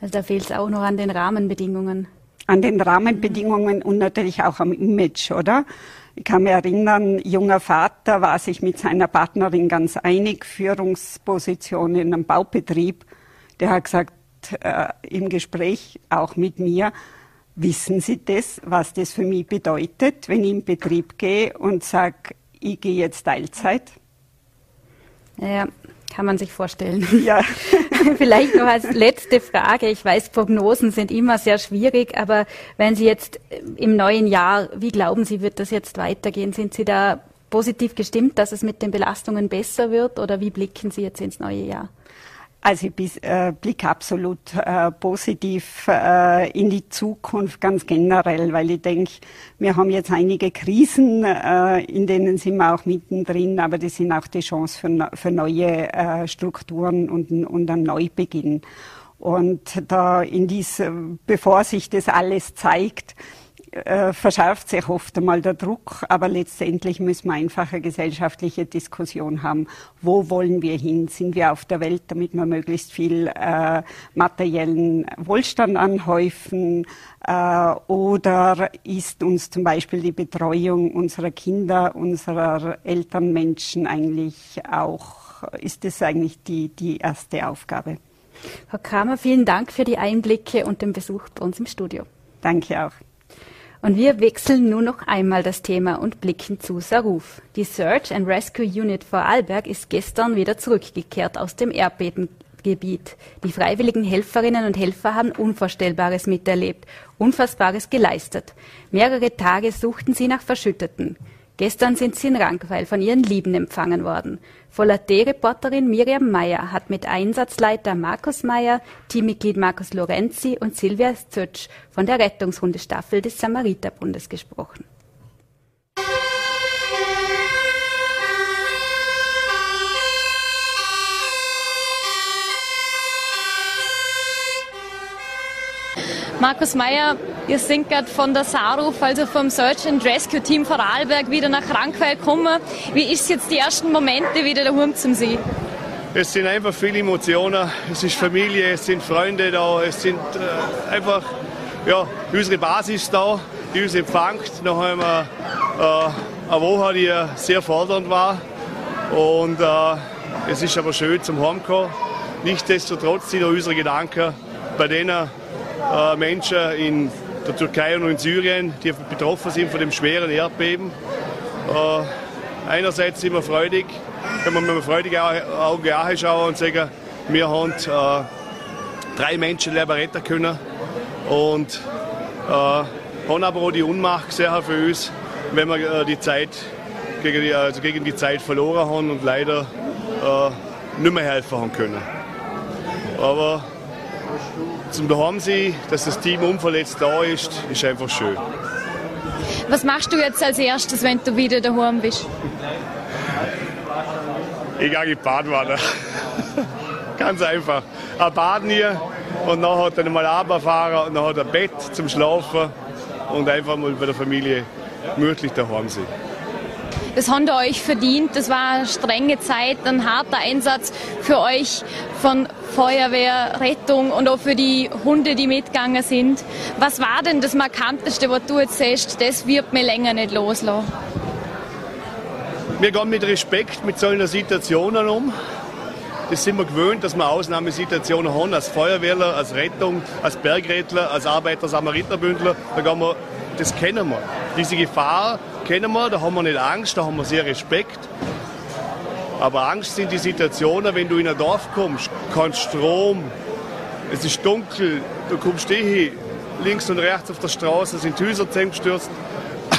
Also da fehlt es auch noch an den Rahmenbedingungen. An den Rahmenbedingungen und natürlich auch am Image, oder? Ich kann mich erinnern, junger Vater war sich mit seiner Partnerin ganz einig, Führungsposition in einem Baubetrieb. Der hat gesagt, äh, im Gespräch auch mit mir, wissen Sie das, was das für mich bedeutet, wenn ich in Betrieb gehe und sage, ich gehe jetzt Teilzeit? Ja, kann man sich vorstellen. Ja. Vielleicht noch als letzte Frage. Ich weiß, Prognosen sind immer sehr schwierig, aber wenn Sie jetzt im neuen Jahr, wie glauben Sie, wird das jetzt weitergehen? Sind Sie da positiv gestimmt, dass es mit den Belastungen besser wird oder wie blicken Sie jetzt ins neue Jahr? Also ich äh, blicke absolut äh, positiv äh, in die Zukunft ganz generell, weil ich denke, wir haben jetzt einige Krisen, äh, in denen sind wir auch mittendrin, aber die sind auch die Chance für, für neue äh, Strukturen und, und einen Neubeginn. Und da in dies, bevor sich das alles zeigt, äh, verschärft sich oft einmal der Druck, aber letztendlich müssen wir einfach eine gesellschaftliche Diskussion haben. Wo wollen wir hin? Sind wir auf der Welt, damit wir möglichst viel äh, materiellen Wohlstand anhäufen? Äh, oder ist uns zum Beispiel die Betreuung unserer Kinder, unserer Elternmenschen eigentlich auch, ist das eigentlich die, die erste Aufgabe? Frau Kramer, vielen Dank für die Einblicke und den Besuch bei uns im Studio. Danke auch. Und wir wechseln nur noch einmal das Thema und blicken zu Saruf. Die Search and Rescue Unit Vorarlberg ist gestern wieder zurückgekehrt aus dem Erdbebengebiet. Die freiwilligen Helferinnen und Helfer haben Unvorstellbares miterlebt, Unfassbares geleistet. Mehrere Tage suchten sie nach Verschütteten. Gestern sind sie in Rankweil von ihren Lieben empfangen worden. Voller-T-Reporterin Miriam Meyer hat mit Einsatzleiter Markus Meyer, Teammitglied Markus Lorenzi und Silvia Zötsch von der Rettungshundestaffel des Samariterbundes gesprochen. Markus Meyer, ihr sind gerade von der SARUF, also vom Search and Rescue Team Vorarlberg, wieder nach Frankreich gekommen. Wie ist jetzt die ersten Momente wieder daheim zum See? Es sind einfach viele Emotionen. Es ist Familie, es sind Freunde da, es sind äh, einfach ja, unsere Basis da, die uns empfängt. Nach haben wir äh, eine Woche, die sehr fordernd war. Und äh, es ist aber schön zum Heimkommen. Nichtsdestotrotz sind auch unsere Gedanken bei den äh, Menschen in der Türkei und in Syrien, die betroffen sind von dem schweren Erdbeben. Äh, einerseits sind wir freudig, können wir mit einem freudigen Auge anschauen und sagen, wir haben äh, drei Menschenleben retten können und äh, haben aber auch die Unmacht gesehen für uns, wenn wir äh, die Zeit gegen die, also gegen die Zeit verloren haben und leider äh, nicht mehr helfen haben können. Aber zum Daheimsein, dass das Team unverletzt da ist, ist einfach schön. Was machst du jetzt als erstes, wenn du wieder daheim bist? Ich gehe in die Badwanne. Ganz einfach. Ein Baden hier und nachher dann mal runterfahren und nachher ein Bett zum Schlafen und einfach mal bei der Familie gemütlich daheim sein. Das habt ihr euch verdient. Das war eine strenge Zeit, ein harter Einsatz für euch von Feuerwehr, Rettung und auch für die Hunde, die mitgegangen sind. Was war denn das Markanteste, was du jetzt siehst, das wird mir länger nicht loslassen? Wir gehen mit Respekt mit solchen Situationen um. Das sind wir gewöhnt, dass wir Ausnahmesituationen haben, als Feuerwehrler, als Rettung, als Bergrettler, als Arbeiter-Samariterbündler. Da gehen wir, das kennen wir. Diese Gefahr kennen wir, da haben wir nicht Angst, da haben wir sehr Respekt. Aber Angst sind die Situationen, wenn du in ein Dorf kommst, kein Strom, es ist dunkel, du kommst hin, links und rechts auf der Straße sind Häuser zusammengestürzt,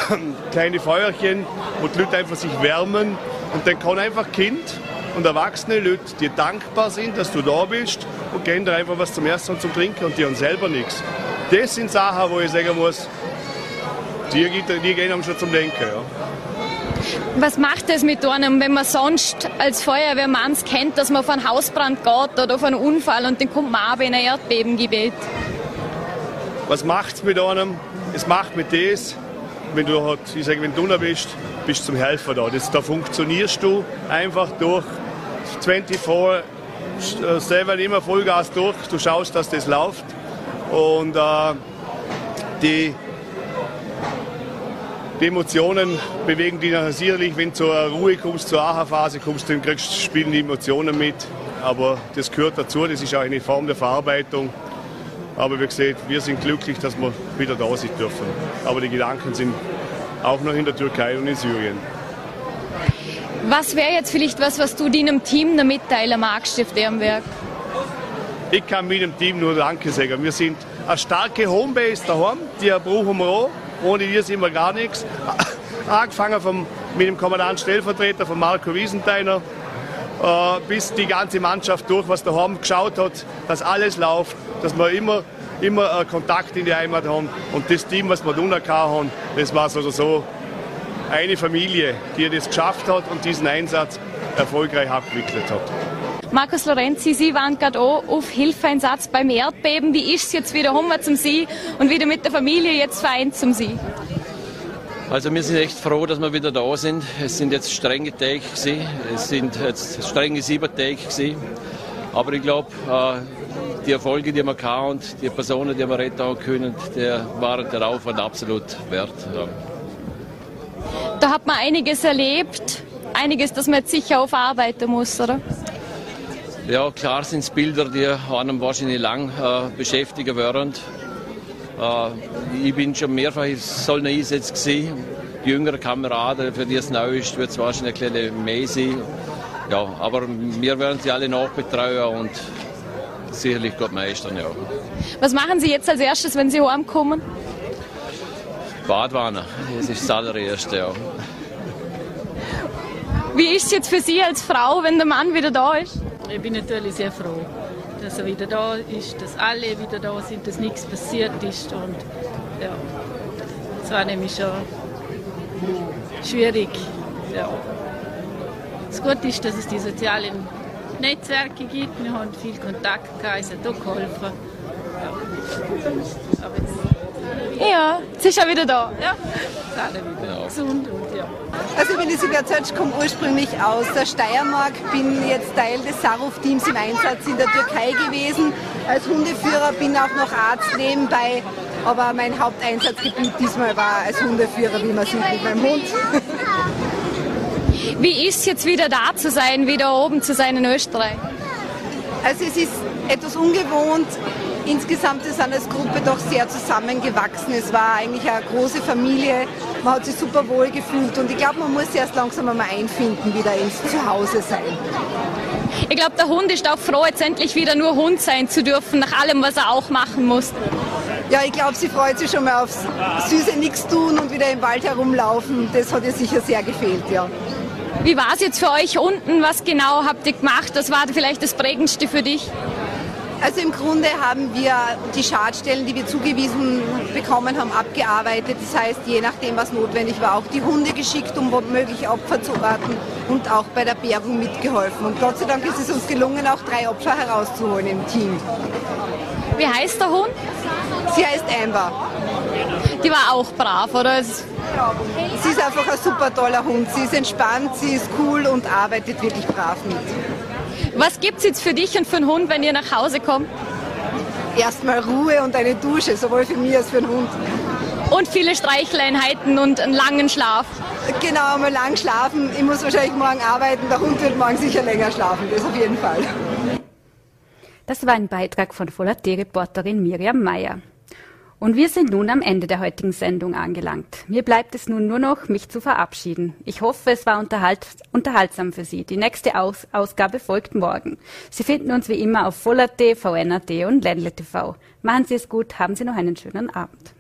kleine Feuerchen, wo die Leute einfach sich wärmen und dann kann einfach Kind und erwachsene Leute, die dankbar sind, dass du da bist und geben dir einfach was zum Essen und zum Trinken und die haben selber nichts. Das sind Sachen, wo ich sagen muss, die, die gehen einem schon zum Denken. Ja. Was macht es mit einem, wenn man sonst als Feuerwehrmann kennt, dass man auf einen Hausbrand geht oder auf einen Unfall und dann kommt man aber in ein Erdbebengebiet? Was macht es mit einem? Es macht mit das, wenn du, halt, ich sage, wenn du da bist, bist du zum Helfer da. Das, da funktionierst du einfach durch 24 7 immer Vollgas durch. Du schaust, dass das läuft. Und äh, die, die Emotionen bewegen dich nachher sicherlich, wenn du zur Ruhe kommst, zur Aha-Phase kommst, dann kriegst, spielen die Emotionen mit. Aber das gehört dazu, das ist auch eine Form der Verarbeitung. Aber wie gesagt, wir sind glücklich, dass wir wieder da sein dürfen. Aber die Gedanken sind auch noch in der Türkei und in Syrien. Was wäre jetzt vielleicht was, was du deinem Team noch mitteilen magst dem Werk? Ich kann meinem Team nur Danke sagen. Wir sind eine starke Homebase daheim, die brauchen wir auch. Ohne die sind wir gar nichts. Angefangen vom, mit dem Kommandant Stellvertreter von Marco Wiesenteiner äh, bis die ganze Mannschaft durch, was daheim geschaut hat, dass alles läuft, dass wir immer, immer äh, Kontakt in die Heimat haben. Und das Team, was wir da haben, das war so so eine Familie, die das geschafft hat und diesen Einsatz erfolgreich abgewickelt hat. Markus Lorenzi, Sie waren gerade auch auf Hilfeinsatz beim Erdbeben. Wie ist es jetzt wieder rum zum Sie und wieder mit der Familie jetzt vereint zum Sie? Also wir sind echt froh, dass wir wieder da sind. Es sind jetzt strenge Tage gewesen. Es sind jetzt strenge sieben Tage gewesen. Aber ich glaube, äh, die Erfolge, die wir hatten und die Personen, die wir retten können, die waren der Aufwand absolut wert. Ja. Da hat man einiges erlebt, einiges, das man jetzt sicher aufarbeiten muss, oder? Ja, klar sind es Bilder, die einem wahrscheinlich lang äh, beschäftigen werden. Äh, ich bin schon mehrfach in solchen Einsätzen gesehen. Die jüngeren Kameraden, für die es neu ist, wird es wahrscheinlich ein bisschen mehr sein. Ja, aber wir werden sie alle nachbetreuen und sicherlich gut meistern, ja. Was machen Sie jetzt als erstes, wenn Sie heimkommen? Badwanne, das ist das allererste, ja. Wie ist es jetzt für Sie als Frau, wenn der Mann wieder da ist? Ich bin natürlich sehr froh, dass er wieder da ist, dass alle wieder da sind, dass nichts passiert ist. Und ja, es war nämlich schon schwierig. Ja. Das Gute ist, dass es die sozialen Netzwerke gibt. Wir haben viel Kontakt gehabt, es hat auch geholfen. Ja. Ja, sie ist schon wieder da. Ja, sind alle wieder gesund und ja. Also ich bin die Silvia Zötsch, komme ursprünglich aus der Steiermark, bin jetzt Teil des Saruf-Teams im Einsatz in der Türkei gewesen. Als Hundeführer bin auch noch Arzt nebenbei, aber mein Haupteinsatzgebiet diesmal war als Hundeführer, wie man sieht, mit meinem Hund. Wie ist jetzt wieder da zu sein, wieder oben zu sein in Österreich? Also es ist etwas ungewohnt. Insgesamt ist an als Gruppe doch sehr zusammengewachsen. Es war eigentlich eine große Familie. Man hat sich super wohl gefühlt und ich glaube, man muss sich erst langsam einmal einfinden, wieder ins Zuhause sein. Ich glaube, der Hund ist auch froh, jetzt endlich wieder nur Hund sein zu dürfen, nach allem, was er auch machen muss. Ja, ich glaube, sie freut sich schon mal aufs süße Nix-Tun und wieder im Wald herumlaufen. Das hat ihr sicher sehr gefehlt, ja. Wie war es jetzt für euch unten? Was genau habt ihr gemacht? Das war vielleicht das Prägendste für dich? Also im Grunde haben wir die Schadstellen, die wir zugewiesen bekommen haben, abgearbeitet. Das heißt, je nachdem, was notwendig war, auch die Hunde geschickt, um womöglich Opfer zu orten und auch bei der Bergung mitgeholfen. Und Gott sei Dank ist es uns gelungen, auch drei Opfer herauszuholen im Team. Wie heißt der Hund? Sie heißt Amber. Die war auch brav, oder? Sie ist einfach ein super toller Hund. Sie ist entspannt, sie ist cool und arbeitet wirklich brav mit. Was gibt es jetzt für dich und für den Hund, wenn ihr nach Hause kommt? Erstmal Ruhe und eine Dusche, sowohl für mich als für den Hund. Und viele Streicheleinheiten und einen langen Schlaf. Genau, mal lang schlafen. Ich muss wahrscheinlich morgen arbeiten, der Hund wird morgen sicher länger schlafen, das auf jeden Fall. Das war ein Beitrag von Voller-T-Reporterin Miriam Mayer. Und wir sind nun am Ende der heutigen Sendung angelangt. Mir bleibt es nun nur noch, mich zu verabschieden. Ich hoffe, es war unterhalt, unterhaltsam für Sie. Die nächste Aus Ausgabe folgt morgen. Sie finden uns wie immer auf Voller.t, VNRT und Ländle TV. Machen Sie es gut, haben Sie noch einen schönen Abend.